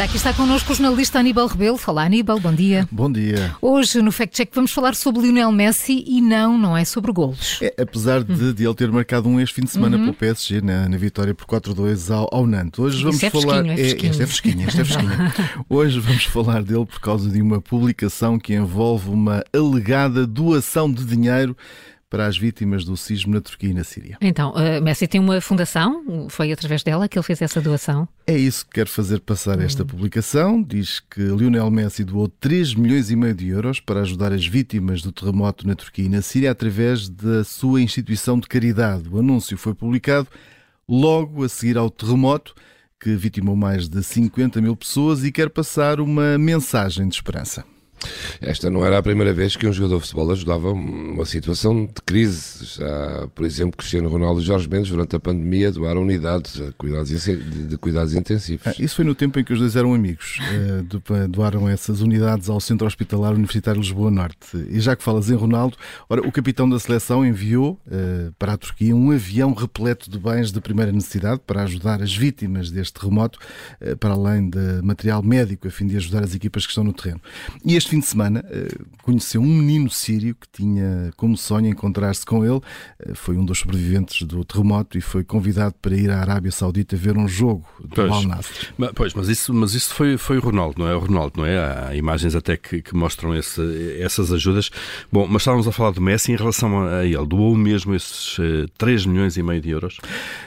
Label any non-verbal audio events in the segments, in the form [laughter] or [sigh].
Já aqui está connosco o jornalista Aníbal Rebelo. Olá, Aníbal, bom dia. Bom dia. Hoje, no Fact Check, vamos falar sobre Lionel Messi e não, não é sobre golos. É, apesar de, de, ele ter marcado um ex-fim de semana uhum. para o PSG na, na vitória por 4-2 ao, ao Nantes. Hoje vamos é falar. É. É, este é fresquinho, este é fresquinho. [laughs] Hoje vamos falar dele por causa de uma publicação que envolve uma alegada doação de dinheiro para as vítimas do sismo na Turquia e na Síria. Então, uh, Messi tem uma fundação, foi através dela que ele fez essa doação? É isso que quer fazer passar esta hum. publicação. Diz que Lionel Messi doou 3 milhões e meio de euros para ajudar as vítimas do terremoto na Turquia e na Síria através da sua instituição de caridade. O anúncio foi publicado logo a seguir ao terremoto que vitimou mais de 50 mil pessoas e quer passar uma mensagem de esperança. Esta não era a primeira vez que um jogador de futebol ajudava uma situação de crise. Já, por exemplo, Cristiano Ronaldo e Jorge Mendes, durante a pandemia, doaram unidades cuidados, de cuidados intensivos. Ah, isso foi no tempo em que os dois eram amigos. [laughs] Eh, doaram essas unidades ao Centro Hospitalar Universitário Lisboa Norte. E já que falas em Ronaldo, ora, o capitão da seleção enviou uh, para a Turquia um avião repleto de bens de primeira necessidade para ajudar as vítimas deste terremoto, uh, para além de material médico, a fim de ajudar as equipas que estão no terreno. E este fim de semana eh, conheceu um menino sírio que tinha como sonho encontrar-se com ele. Eh, foi um dos sobreviventes do terremoto e foi convidado para ir à Arábia Saudita ver um jogo do Al Nassr. Pois, mas isso, mas isso foi, foi o Ronaldo, não é? O Ronaldo, não é? Há imagens até que, que mostram esse, essas ajudas. Bom, mas estávamos a falar do Messi em relação a ele. Doou mesmo esses 3 eh, milhões e meio de euros?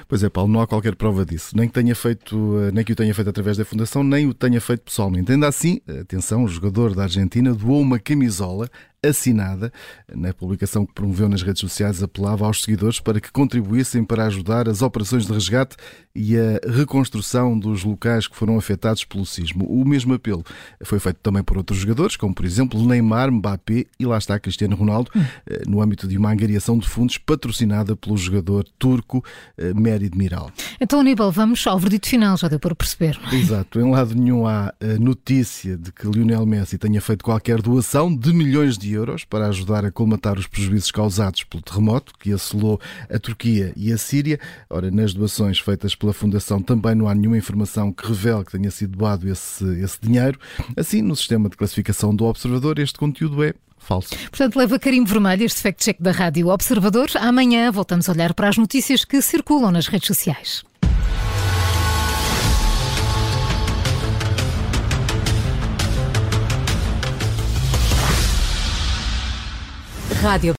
Pois é, Paulo, não há qualquer prova disso. Nem que, tenha feito, nem que o tenha feito através da Fundação, nem o tenha feito pessoalmente. Ainda assim, atenção, o jogador da Argentina Argentina doou uma camisola assinada. Na publicação que promoveu nas redes sociais, apelava aos seguidores para que contribuíssem para ajudar as operações de resgate e a reconstrução dos locais que foram afetados pelo sismo. O mesmo apelo foi feito também por outros jogadores, como por exemplo Neymar, Mbappé e lá está Cristiano Ronaldo, hum. Eh, no âmbito de uma angariação de fundos patrocinada pelo jogador turco eh, Merid Miral. Então, Aníbal, vamos ao verdito final, já deu para perceber. É? Exato. Em lado nenhum há a notícia de que Lionel Messi tenha feito qualquer doação de milhões de euros para ajudar a colmatar os prejuízos causados pelo terremoto que assolou a Turquia e a Síria. Ora, nas doações feitas pela Fundação também não há nenhuma informação que revele que tenha sido doado esse, esse dinheiro. Assim, no sistema de classificação do Observador, este conteúdo é falso. Portanto, leva carinho vermelho este fact-check da Rádio Observador. Amanhã voltamos a olhar para as notícias que circulam nas redes sociais. Rádio